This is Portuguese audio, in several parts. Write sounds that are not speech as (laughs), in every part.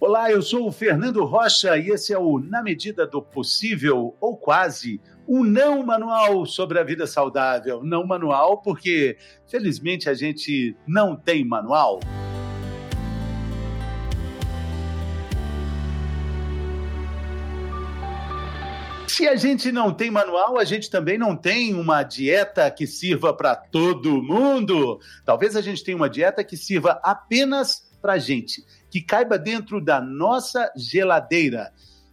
Olá, eu sou o Fernando Rocha e esse é o Na Medida do Possível, ou quase, um não manual sobre a vida saudável. Não manual porque, felizmente, a gente não tem manual. Se a gente não tem manual, a gente também não tem uma dieta que sirva para todo mundo. Talvez a gente tenha uma dieta que sirva apenas para gente que caiba dentro da nossa geladeira.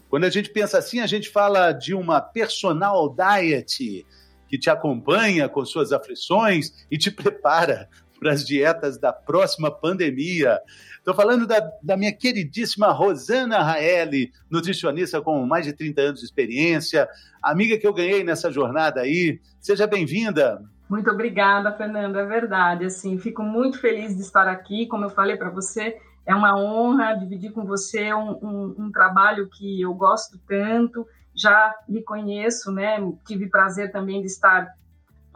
Quando a gente pensa assim, a gente fala de uma personal diet que te acompanha com suas aflições e te (laughs) prepara para as dietas da próxima pandemia. Estou falando da, da, minha queridíssima Rosana Raeli, nutricionista com mais de 30 anos de experiência, amiga que eu ganhei nessa jornada aí. Seja bem-vinda. Muito obrigada, Fernanda. É verdade. Assim, fico muito feliz de estar aqui. Como eu falei para você, é uma honra dividir com você um, um, um, trabalho que eu gosto tanto. Já lhe conheço, né? Tive prazer também de estar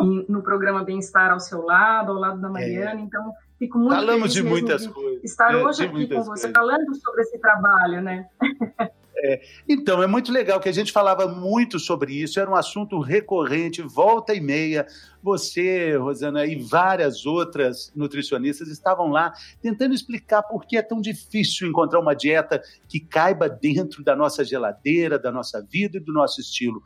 em, no programa Bem-Estar ao seu lado, ao lado da Mariana. É. Então, fico muito Falamos feliz de muitas de coisas. estar é, hoje aqui com você, coisas. falando sobre esse trabalho, né? (laughs) É, então, é muito legal que a gente falava muito sobre isso, era um assunto recorrente, volta e meia. Você, Rosana, e várias outras nutricionistas estavam lá tentando explicar por que é tão difícil encontrar uma dieta que caiba dentro da nossa geladeira, da nossa vida e do nosso estilo.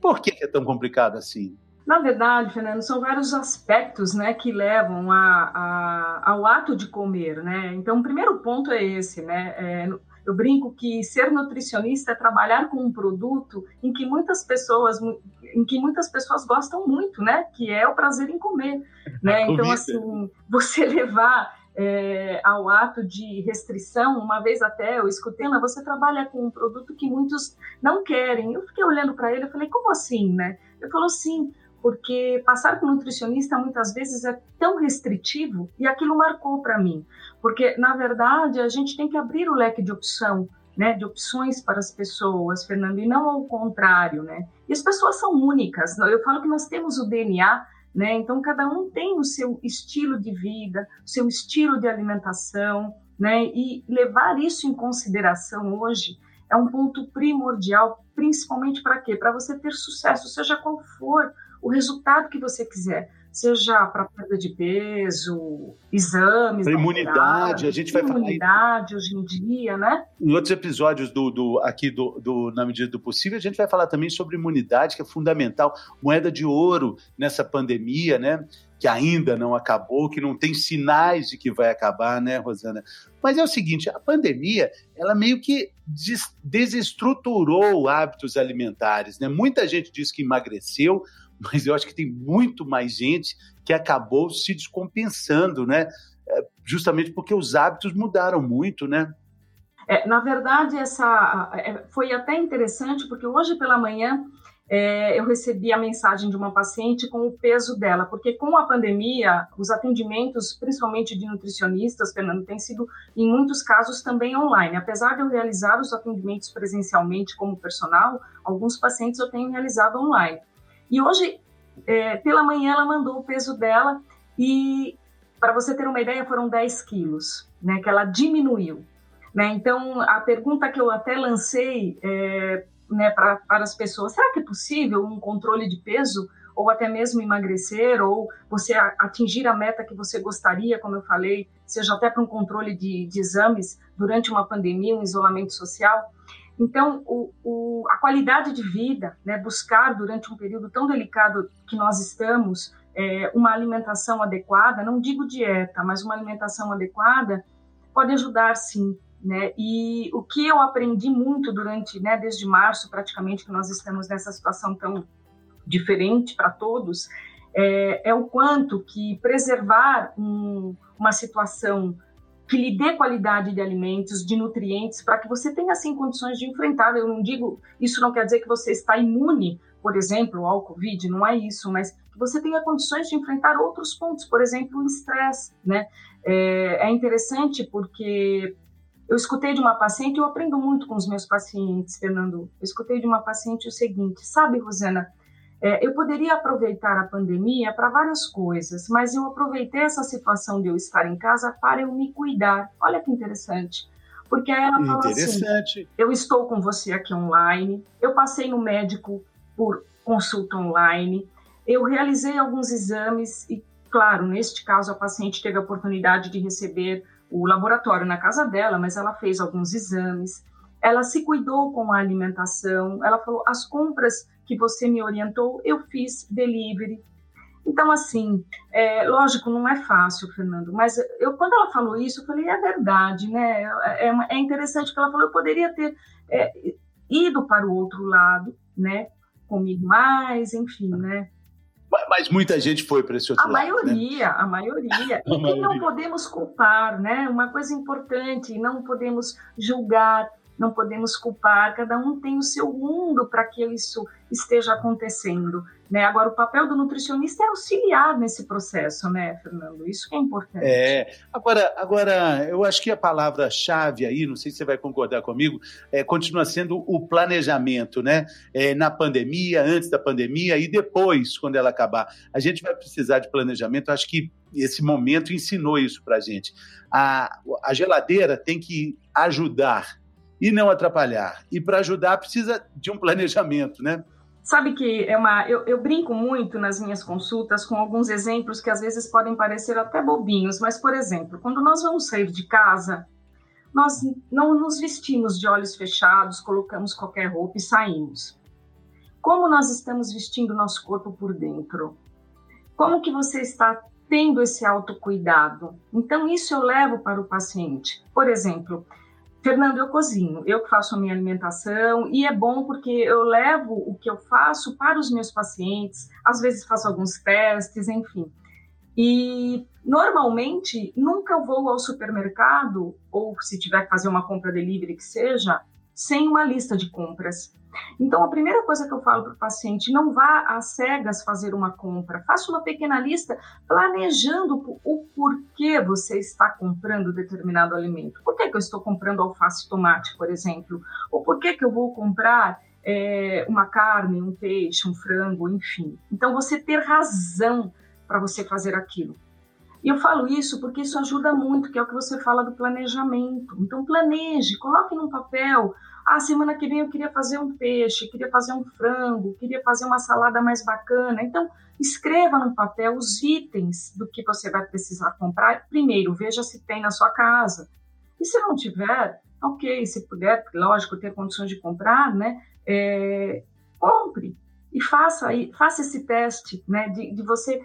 Por que é tão complicado assim? Na verdade, Fernando, são vários aspectos né, que levam a, a, ao ato de comer. Né? Então, o primeiro ponto é esse, né? É, eu brinco que ser nutricionista é trabalhar com um produto em que muitas pessoas, em que muitas pessoas gostam muito, né? Que é o prazer em comer, (laughs) né? Então, assim, você (laughs) levar é, ao ato de restrição, uma vez até eu escutei, mas você trabalha com um produto que muitos não querem. Eu fiquei olhando para ele, eu falei, como assim, né? Ele falou, sim, porque passar com nutricionista muitas vezes é tão restritivo e aquilo marcou para mim, porque na verdade a gente tem que abrir o leque de opção, né, de opções para as pessoas, Fernando, e não ao contrário, né? E as pessoas são únicas. Eu falo que nós temos o DNA, né? Então cada um tem o seu estilo de vida, o seu estilo de alimentação, né? E levar isso em consideração hoje é um ponto primordial, principalmente para quê? Para você ter sucesso, seja qual for o resultado que você quiser, seja para perda de peso, exames, imunidade, a gente vai falar imunidade hoje em dia, né? Em outros episódios do, do aqui do, do, na medida do possível, a gente vai falar também sobre imunidade, que é fundamental, moeda de ouro nessa pandemia, né? Que ainda não acabou, que não tem sinais de que vai acabar, né, Rosana? Mas é o seguinte, a pandemia, ela meio que desestruturou hábitos alimentares, né? Muita gente diz que emagreceu, mas eu acho que tem muito mais gente que acabou se descompensando, né? É, justamente porque os hábitos mudaram muito, né? É, na verdade, essa é, foi até interessante, porque hoje pela manhã é, eu recebi a mensagem de uma paciente com o peso dela, porque com a pandemia, os atendimentos, principalmente de nutricionistas, Fernando, têm sido, em muitos casos, também online. Apesar de eu realizar os atendimentos presencialmente como personal, alguns pacientes eu tenho realizado online. E hoje, é, pela manhã, ela mandou o peso dela e, para você ter uma ideia, foram 10 quilos, né, que ela diminuiu. Né? Então, a pergunta que eu até lancei é, né, para as pessoas, será que é possível um controle de peso ou até mesmo emagrecer, ou você atingir a meta que você gostaria, como eu falei, seja até para um controle de, de exames durante uma pandemia, um isolamento social. Então, o, o, a qualidade de vida, né, buscar durante um período tão delicado que nós estamos, é, uma alimentação adequada, não digo dieta, mas uma alimentação adequada, pode ajudar sim. Né? E o que eu aprendi muito durante, né, desde março praticamente, que nós estamos nessa situação tão diferente para todos, é, é, o quanto que preservar um, uma situação que lhe dê qualidade de alimentos, de nutrientes, para que você tenha, assim, condições de enfrentar. Eu não digo, isso não quer dizer que você está imune, por exemplo, ao Covid, não é isso, mas que você tenha condições de enfrentar outros pontos, por exemplo, o estresse, né? É, é interessante porque eu escutei de uma paciente, eu aprendo muito com os meus pacientes, Fernando. Eu escutei de uma paciente o seguinte: sabe, Rosana, é, eu poderia aproveitar a pandemia para várias coisas, mas eu aproveitei essa situação de eu estar em casa para eu me cuidar. Olha que interessante. Porque aí ela falou assim: eu estou com você aqui online, eu passei no médico por consulta online, eu realizei alguns exames e, claro, neste caso a paciente teve a oportunidade de receber o laboratório na casa dela, mas ela fez alguns exames, ela se cuidou com a alimentação, ela falou: as compras que você me orientou, eu fiz delivery. Então, assim, é, lógico, não é fácil, Fernando, mas eu, quando ela falou isso, eu falei, é verdade, né? É, é, é interessante que ela falou, eu poderia ter é, ido para o outro lado, né? Comigo mais, enfim, né? Mas muita gente foi para esse outro a lado. Maioria, né? A maioria, a maioria. (laughs) E não podemos culpar, né? Uma coisa importante, não podemos julgar, não podemos culpar, cada um tem o seu mundo para que isso esteja acontecendo. Né? Agora, o papel do nutricionista é auxiliar nesse processo, né, Fernando? Isso que é importante. É. Agora, agora eu acho que a palavra-chave aí, não sei se você vai concordar comigo, é, continua sendo o planejamento, né? É, na pandemia, antes da pandemia e depois, quando ela acabar. A gente vai precisar de planejamento, acho que esse momento ensinou isso para a gente. A, geladeira tem que ajudar e não atrapalhar. E para ajudar precisa de um planejamento, né? Sabe que é uma. Eu, eu, brinco muito nas minhas consultas com alguns exemplos que às vezes podem parecer até bobinhos, mas, por exemplo, quando nós vamos sair de casa, nós não nos vestimos de olhos fechados, colocamos qualquer roupa e saímos. Como nós estamos vestindo nosso corpo por dentro? Como que você está tendo esse autocuidado? Então, isso eu levo para o paciente. Por exemplo, Fernando, eu cozinho, eu que faço a minha alimentação e é bom porque eu levo o que eu faço para os meus pacientes, às vezes faço alguns testes, enfim. E normalmente nunca vou ao supermercado ou se tiver que fazer uma compra delivery que seja, sem uma lista de compras. Então, a primeira coisa que eu falo para o paciente, não vá às cegas fazer uma compra. Faça uma pequena lista planejando o porquê você está comprando determinado alimento. Por que, que eu estou comprando alface e tomate, por exemplo? Ou por que, que eu vou comprar é, uma carne, um peixe, um frango, enfim. Então, você ter razão para você fazer aquilo. E eu falo isso porque isso ajuda muito, que é o que você fala do planejamento. Então, planeje, coloque num papel. Ah, semana que vem eu queria fazer um peixe, queria fazer um frango, queria fazer uma salada mais bacana. Então, escreva no papel os itens do que você vai precisar comprar. Primeiro, veja se tem na sua casa. E se não tiver, ok, se puder, lógico, ter condições de comprar, né? É, compre e faça, faça esse teste, né? De, de você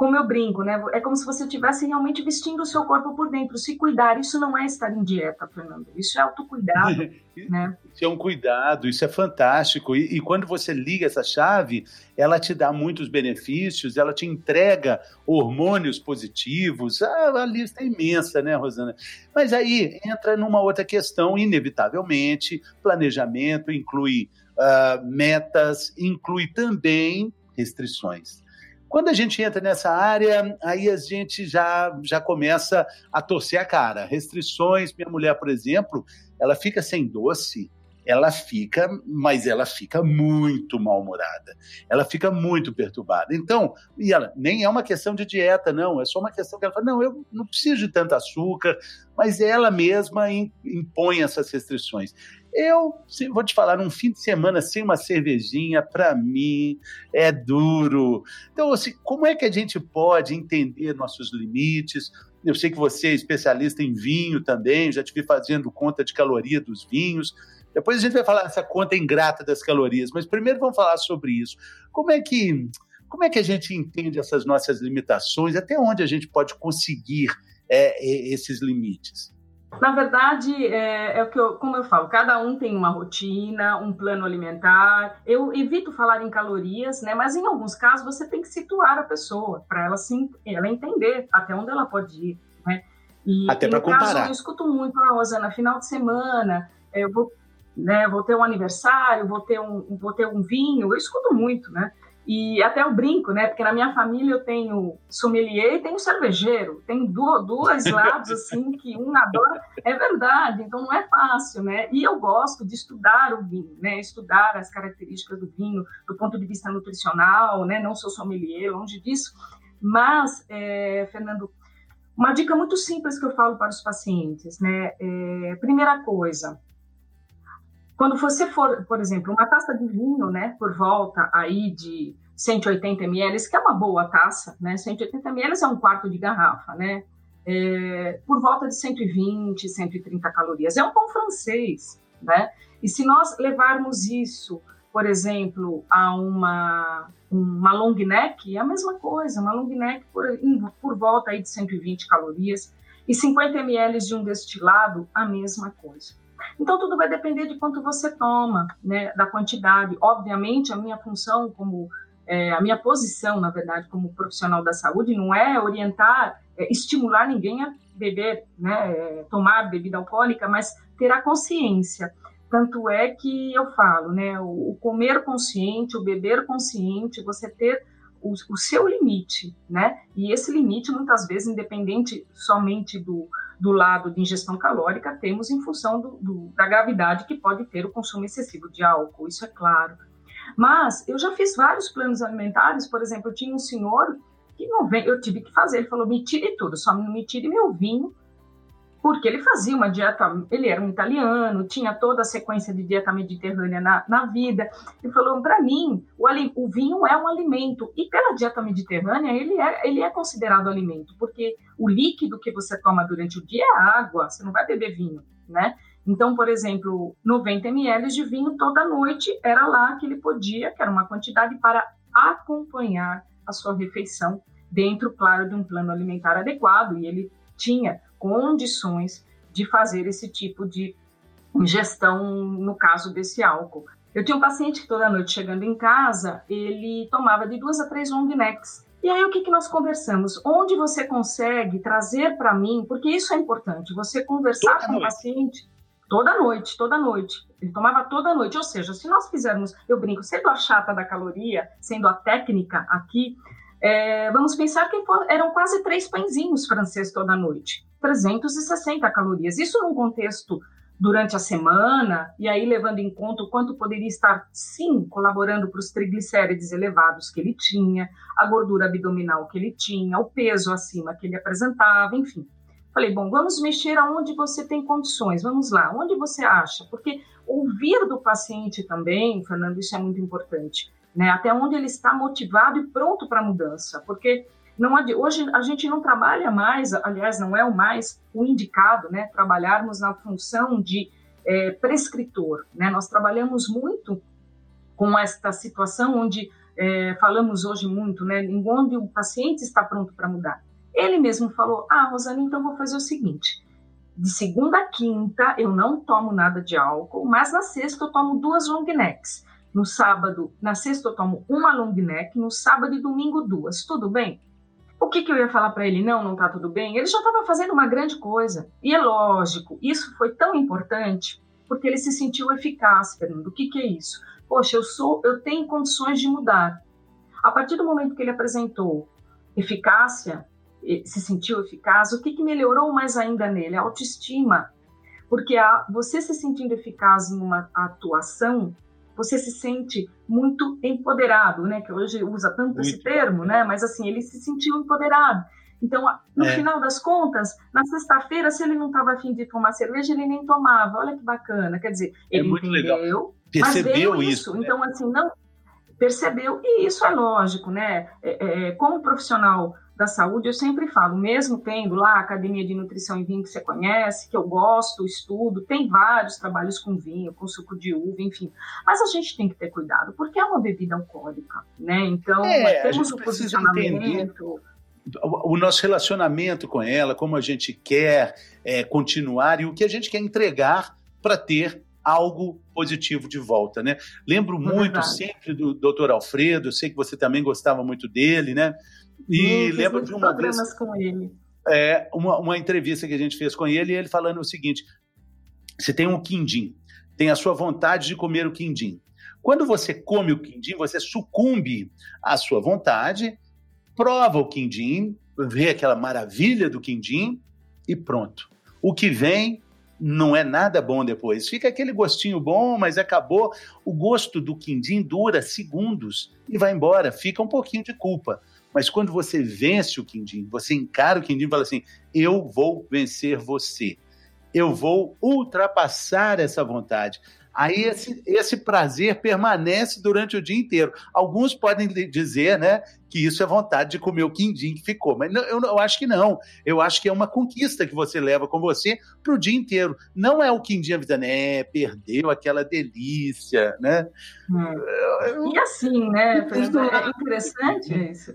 como eu brinco, né? É como se você estivesse realmente vestindo o seu corpo por dentro, se cuidar. Isso não é estar em dieta, Fernando. Isso é autocuidado, (laughs) né? Isso é um cuidado, isso é fantástico. E, e, quando você liga essa chave, ela te dá muitos benefícios, ela te entrega hormônios positivos. Ah, a lista é imensa, né, Rosana? Mas aí entra numa outra questão, inevitavelmente, planejamento inclui uh, metas, inclui também restrições. Quando a gente entra nessa área, aí a gente já, já começa a torcer a cara. Restrições, minha mulher, por exemplo, ela fica sem doce, ela fica, mas ela fica muito mal-humorada. Ela fica muito perturbada. Então, e ela nem é uma questão de dieta, não, é só uma questão que ela fala: não, eu não preciso de tanto açúcar, mas ela mesma impõe essas restrições. Eu vou te falar, um fim de semana sem uma cervejinha, para mim, é duro. Então, assim, como é que a gente pode entender nossos limites? Eu sei que você é especialista em vinho também, já te vi fazendo conta de caloria dos vinhos. Depois a gente vai falar dessa conta ingrata das calorias, mas primeiro vamos falar sobre isso. Como é que, como é que a gente entende essas nossas limitações? Até onde a gente pode conseguir é, esses limites? Na verdade, é, é, o que eu, como eu falo, cada um tem uma rotina, um plano alimentar. Eu evito falar em calorias, né? Mas em alguns casos você tem que situar a pessoa para ela sim, ela entender até onde ela pode ir, né? E, até para comparar. Caso, eu escuto muito, ah, Rosana, final de semana, eu vou, né? Vou ter um aniversário, vou ter um, vou ter um vinho. Eu escuto muito, né? E até eu brinco, né? Porque na minha família eu tenho sommelier e tenho cervejeiro. Tem duas, lados, assim, que um adora. É verdade, então não é fácil, né? E eu gosto de estudar o vinho, né? Estudar as características do vinho do ponto de vista nutricional, né? Não sou sommelier, longe disso. Mas, é, Fernando, Uma dica muito simples que eu falo para os pacientes, né? É, primeira coisa, quando você for, por exemplo, uma taça de vinho, né, por volta aí de 180 ml, que é uma boa taça, né? 180 ml é um quarto de garrafa, né? É, por volta de 120, 130 calorias. É um pão francês, né? E se nós levarmos isso, por exemplo, a uma, uma long neck, é a mesma coisa, uma long neck por, por volta aí de 120 calorias e 50 ml de um destilado, a mesma coisa. Então, tudo vai depender de quanto você toma, né, da quantidade. Obviamente, a minha função como, é, a minha posição, na verdade, como profissional da saúde, não é orientar, é, estimular ninguém a beber, né, é, tomar bebida alcoólica, mas ter a consciência. Tanto é que eu falo, né, o, o comer consciente, o beber consciente, você ter o, o, seu limite, né? E esse limite, muitas vezes, independente somente do, do lado de ingestão calórica, temos em função do, do, da gravidade que pode ter o consumo excessivo de álcool, isso é claro. Mas eu já fiz vários planos alimentares, por exemplo, eu tinha um senhor que não vem, eu tive que fazer, ele falou, me tire tudo, só não me tire meu vinho porque ele fazia uma dieta, ele era um italiano, tinha toda a sequência de dieta mediterrânea na, na vida. Ele falou, para mim, o, o, vinho é um alimento, e pela dieta mediterrânea, ele é, ele é considerado alimento, porque o líquido que você toma durante o dia é água, você não vai beber vinho, né? Então, por exemplo, 90 ml de vinho toda noite era lá que ele podia, que era uma quantidade para acompanhar a sua refeição dentro, claro, de um plano alimentar adequado, e ele tinha condições de fazer esse tipo de ingestão, no caso desse álcool. Eu tinha um paciente que toda noite chegando em casa, ele tomava de duas a três long necks. E aí o que, que nós conversamos? Onde você consegue trazer para mim, porque isso é importante, você conversar toda com noite. o paciente toda noite, toda noite. Ele tomava toda noite, ou seja, se nós fizermos, eu brinco, sendo a chata da caloria, sendo a técnica aqui, é, vamos pensar que eram quase três pãezinhos franceses toda noite, 360 calorias. Isso num contexto durante a semana, e aí levando em conta o quanto poderia estar, sim, colaborando para os triglicérides elevados que ele tinha, a gordura abdominal que ele tinha, o peso acima que ele apresentava, enfim. Falei, bom, vamos mexer aonde você tem condições, vamos lá, onde você acha? Porque ouvir do paciente também, Fernando, isso é muito importante né? Até onde ele está motivado e pronto para a mudança, porque não hoje a gente não trabalha mais, aliás, não é o mais o indicado, né? Trabalharmos na função de é, prescritor, né? Nós trabalhamos muito com esta situação onde é, falamos hoje muito, né? Em onde o paciente está pronto para mudar. Ele mesmo falou: Ah, Rosana, então vou fazer o seguinte. De segunda a quinta eu não tomo nada de álcool, mas na sexta eu tomo duas long necks. No sábado, na sexta eu tomo uma long neck, no sábado e domingo duas. Tudo bem? O que, que eu ia falar para ele? Não, não tá tudo bem. Ele já estava fazendo uma grande coisa. E é lógico, isso foi tão importante porque ele se sentiu eficaz, Fernando. O que, que é isso? Poxa, eu sou, eu tenho condições de mudar. A partir do momento que ele apresentou eficácia, se sentiu eficaz, o que, que melhorou mais ainda nele? A autoestima. Porque a, você se sentindo eficaz em uma atuação você se sente muito empoderado, né? Que hoje usa tanto muito esse termo, né? Mas assim, ele se sentiu empoderado. Então, no é. final das contas, na sexta-feira, se ele não estava afim de tomar cerveja, ele nem tomava. Olha que bacana. Quer dizer, é ele é muito entendeu, legal. percebeu isso. Né? Então, assim, não percebeu. E isso é lógico, né? É, é, como profissional da saúde, eu sempre falo, mesmo tendo lá a Academia de Nutrição e Vinho que você conhece, que eu gosto, estudo, tem vários trabalhos com vinho, com suco de uva, enfim. Mas a gente tem que ter cuidado, porque é uma bebida alcoólica, né? Então, é, temos o posicionamento o nosso relacionamento com ela, como a gente quer é, continuar e o que a gente quer entregar para ter algo positivo de volta, né? Lembro é muito sempre do Dr. Alfredo, sei que você também gostava muito dele, né? E lembro de uma vez. com ele. É, uma, uma entrevista que a gente fez com ele, e ele falando o seguinte: você tem um quindim, tem a sua vontade de comer o quindim. Quando você come o quindim, você sucumbe à sua vontade, prova o quindim, vê aquela maravilha do quindim e pronto. O que vem não é nada bom depois. Fica aquele gostinho bom, mas acabou. O gosto do quindim dura segundos e vai embora, fica um pouquinho de culpa. Mas quando você vence o quindim, você encara o quindim e fala assim: eu vou vencer você. Eu vou ultrapassar essa vontade. Aí esse, esse prazer permanece durante o dia inteiro. Alguns podem dizer né, que isso é vontade de comer o quindim que ficou, mas não, eu, eu, acho que não. Eu acho que é uma conquista que você leva com você para o dia inteiro. Não é o quindim avisando, é, perdeu aquela delícia, né? Hum. E assim, né, é interessante isso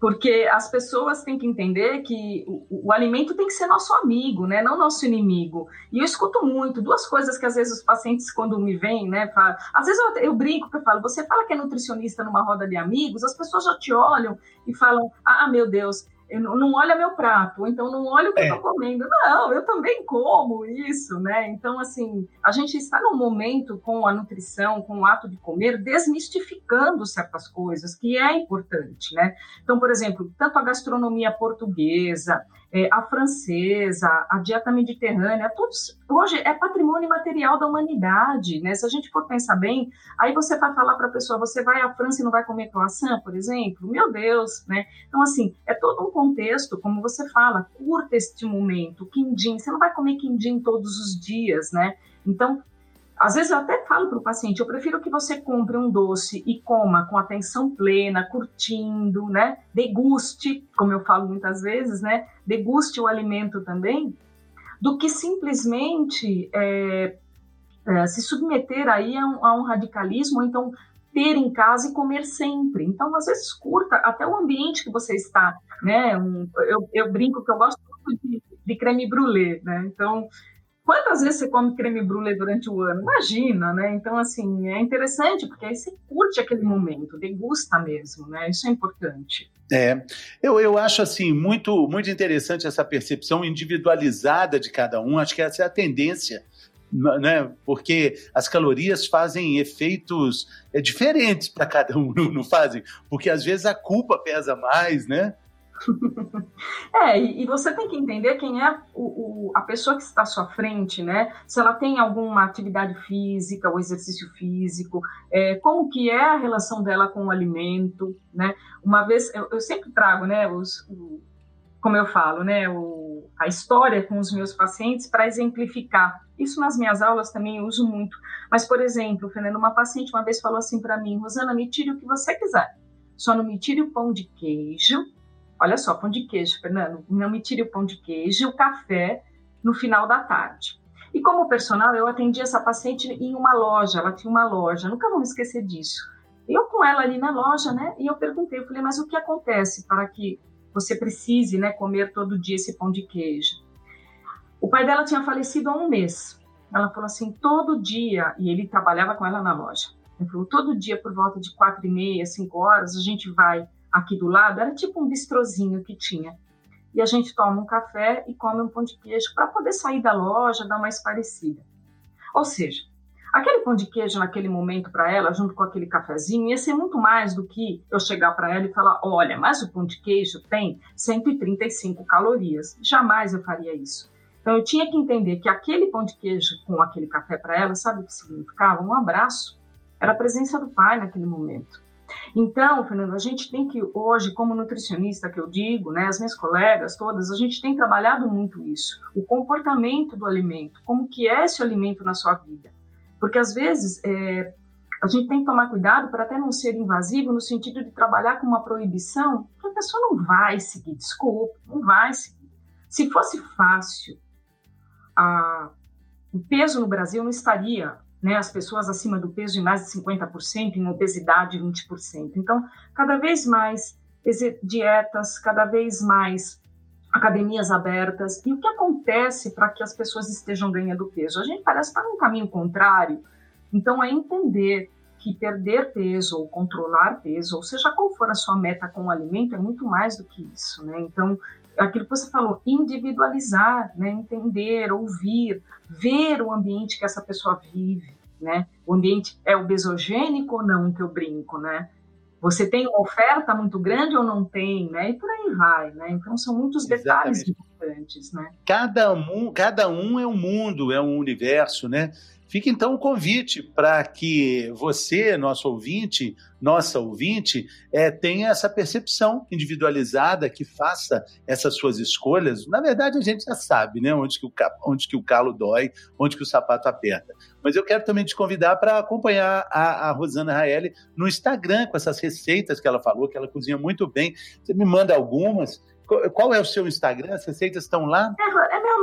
porque as pessoas têm que entender que o, o, alimento tem que ser nosso amigo, né, não nosso inimigo. E eu escuto muito duas coisas que às vezes os pacientes quando me vêm, né, falam, às vezes eu, eu brinco que eu falo, você fala que é nutricionista numa roda de amigos, as pessoas já te olham e falam, ah, meu Deus, não olha meu prato, então não olha o que é. eu estou comendo. Não, eu também como isso, né? Então, assim, a gente está num momento com a nutrição, com o ato de comer, desmistificando certas coisas, que é importante, né? Então, por exemplo, tanto a gastronomia portuguesa, é, a francesa, a dieta mediterrânea, todos hoje é patrimônio material da humanidade, né? Se a gente for pensar bem, aí você vai falar para a pessoa, você vai à França e não vai comer croissant, por exemplo? Meu Deus, né? Então, assim, é todo um contexto, como você fala, curta este momento, quindim, você não vai comer quindim todos os dias, né? Então, às vezes eu até falo para o paciente, eu prefiro que você compre um doce e coma com atenção plena, curtindo, né? Deguste, como eu falo muitas vezes, né? Deguste o alimento também, do que simplesmente é, é, se submeter aí a um, a um radicalismo, ou então ter em casa e comer sempre. Então, às vezes, curta até o ambiente que você está, né? Um, eu, eu, brinco que eu gosto muito de, de creme brulee, né? Então, Quantas vezes você come creme brulee durante o ano? Imagina, né? Então, assim, é interessante, porque aí você curte aquele momento, degusta mesmo, né? Isso é importante. É, eu, eu acho, assim, muito, muito interessante essa percepção individualizada de cada um. Acho que essa é a tendência né? Porque as calorias fazem efeitos é, diferentes para cada um, (laughs) não fazem? Porque às vezes a culpa pesa mais, né? (laughs) é, e, você tem que entender quem é o, o, a pessoa que está à sua frente, né? Se ela tem alguma atividade física, ou exercício físico, é, como que é a relação dela com o alimento, né? Uma vez, eu, eu sempre trago, né, os, o, como eu falo, né, o, a história com os meus pacientes para exemplificar. Isso nas minhas aulas também eu uso muito. Mas, por exemplo, Fernando, uma paciente uma vez falou assim para mim, Rosana, me tire o que você quiser, só não me tire o pão de queijo Olha só, pão de queijo, Fernando, não me tire o pão de queijo e o café no final da tarde. E como personal, eu atendi essa paciente em uma loja, ela tinha uma loja, nunca vou me esquecer disso. Eu com ela ali na loja, né, e eu perguntei, eu falei, mas o que acontece para que você precise, né, comer todo dia esse pão de queijo? O pai dela tinha falecido há um mês. Ela falou assim, todo dia, e ele trabalhava com ela na loja. Ele falou, todo dia por volta de quatro e meia, cinco horas, a gente vai aqui do lado, era tipo um bistrozinho que tinha. E a gente toma um café e come um pão de queijo para poder sair da loja, dar mais parecida. Ou seja, aquele pão de queijo naquele momento para ela, junto com aquele cafezinho, ia ser muito mais do que eu chegar para ela e falar: olha, mas o pão de queijo tem 135 calorias. Jamais eu faria isso. Então eu tinha que entender que aquele pão de queijo com aquele café para ela, sabe o que significava? Um abraço. Era a presença do pai naquele momento. Então, Fernando, a gente tem que hoje, como nutricionista que eu digo, né, as minhas colegas todas, a gente tem trabalhado muito isso, o comportamento do alimento, como que é esse alimento na sua vida, porque às vezes é, a gente tem que tomar cuidado para até não ser invasivo no sentido de trabalhar com uma proibição que a pessoa não vai seguir, desculpa, não vai seguir. Se fosse fácil, a, o peso no Brasil não estaria né, as pessoas acima do peso em mais de 50%, em obesidade 20%. Então, cada vez mais dietas, cada vez mais academias abertas. E o que acontece para que as pessoas estejam ganhando peso? A gente parece estar num caminho contrário. Então, é entender que perder peso ou controlar peso, ou seja qual for a sua meta com o alimento, é muito mais do que isso, né? Então, aquilo que você falou, individualizar, né? entender, ouvir, ver o ambiente que essa pessoa vive, né? O ambiente é obesogênico ou não, que eu brinco, né? Você tem uma oferta muito grande ou não tem, né? E por aí vai, né? Então são muitos detalhes Exatamente. importantes, né? Cada um, cada um é um mundo, é um universo, né? Fica então o convite para que você, nosso ouvinte, nossa ouvinte, é, tenha essa percepção individualizada, que faça essas suas escolhas. Na verdade, a gente já sabe né, onde, que o, onde que o calo dói, onde que o sapato aperta. Mas eu quero também te convidar para acompanhar a, a Rosana Raeli no Instagram, com essas receitas que ela falou, que ela cozinha muito bem. Você me manda algumas. Qual é o seu Instagram? As receitas estão lá?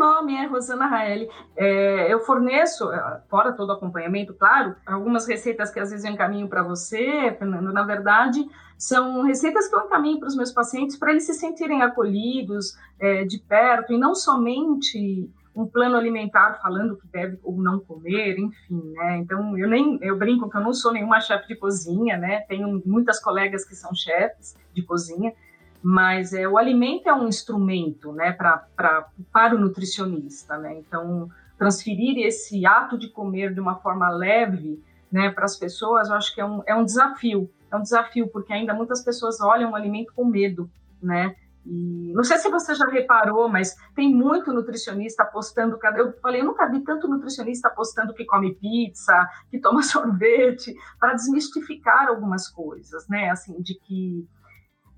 É, é nome, é Rosana Raeli. É, eu forneço, é, fora todo o acompanhamento, claro, algumas receitas que às vezes eu encaminho para você, Fernando, na verdade, são receitas que eu encaminho para os meus pacientes para eles se sentirem acolhidos é, de perto e não somente um plano alimentar falando que deve ou não comer, enfim, né? Então eu nem eu brinco que eu não sou nenhuma chefe de cozinha, né? Tenho muitas colegas que são chefes de cozinha, mas é, o alimento é um instrumento né, pra, pra, para o nutricionista. Né? Então, transferir esse ato de comer de uma forma leve né, para as pessoas, eu acho que é um, é um desafio. É um desafio, porque ainda muitas pessoas olham o alimento com medo, né? E não sei se você já reparou, mas tem muito nutricionista apostando. Eu falei, eu nunca vi tanto nutricionista apostando que come pizza, que toma (laughs) sorvete, para desmistificar algumas coisas, né? Assim, de que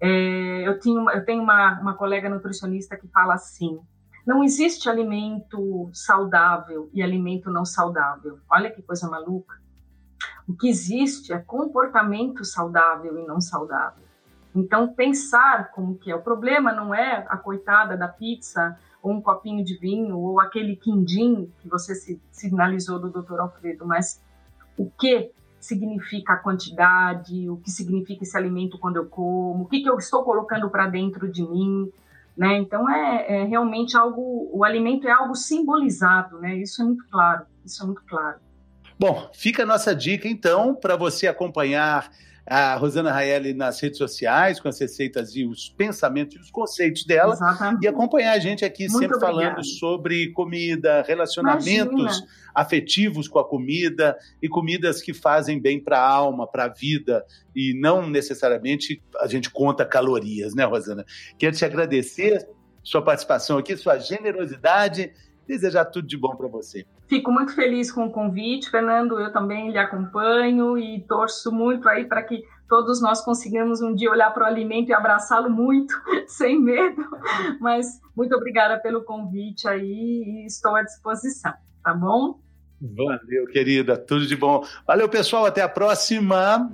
é, eu, tinha, eu tenho uma, uma colega nutricionista que fala assim: não existe alimento saudável e alimento não saudável. Olha que coisa maluca. O que existe é comportamento saudável e não saudável. Então, pensar como que é. O problema não é a coitada da pizza, ou um copinho de vinho, ou aquele quindim que você sinalizou do Dr. Alfredo, mas o que significa a quantidade, o que significa esse alimento quando eu como, o que, que eu estou colocando para dentro de mim, né? Então é, é, realmente algo, o alimento é algo simbolizado, né? Isso é muito claro, isso é muito claro. Bom, fica a nossa dica então para você acompanhar a Rosana Raeli nas redes sociais, com as receitas e os pensamentos e os conceitos dela. Exatamente. E acompanhar a gente aqui Muito sempre obrigada. falando sobre comida, relacionamentos Imagina. afetivos com a comida e comidas que fazem bem para a alma, para a vida. E não necessariamente a gente conta calorias, né, Rosana? Quero te agradecer sua participação aqui, sua generosidade desejar tudo de bom para você. Fico muito feliz com o convite, Fernando. Eu também lhe acompanho e torço muito aí para que todos nós consigamos um dia olhar para o alimento e abraçá-lo muito, (laughs) sem medo. Mas muito obrigada pelo convite aí e estou à disposição, tá bom? Valeu, querida. Tudo de bom. Valeu, pessoal. Até a próxima.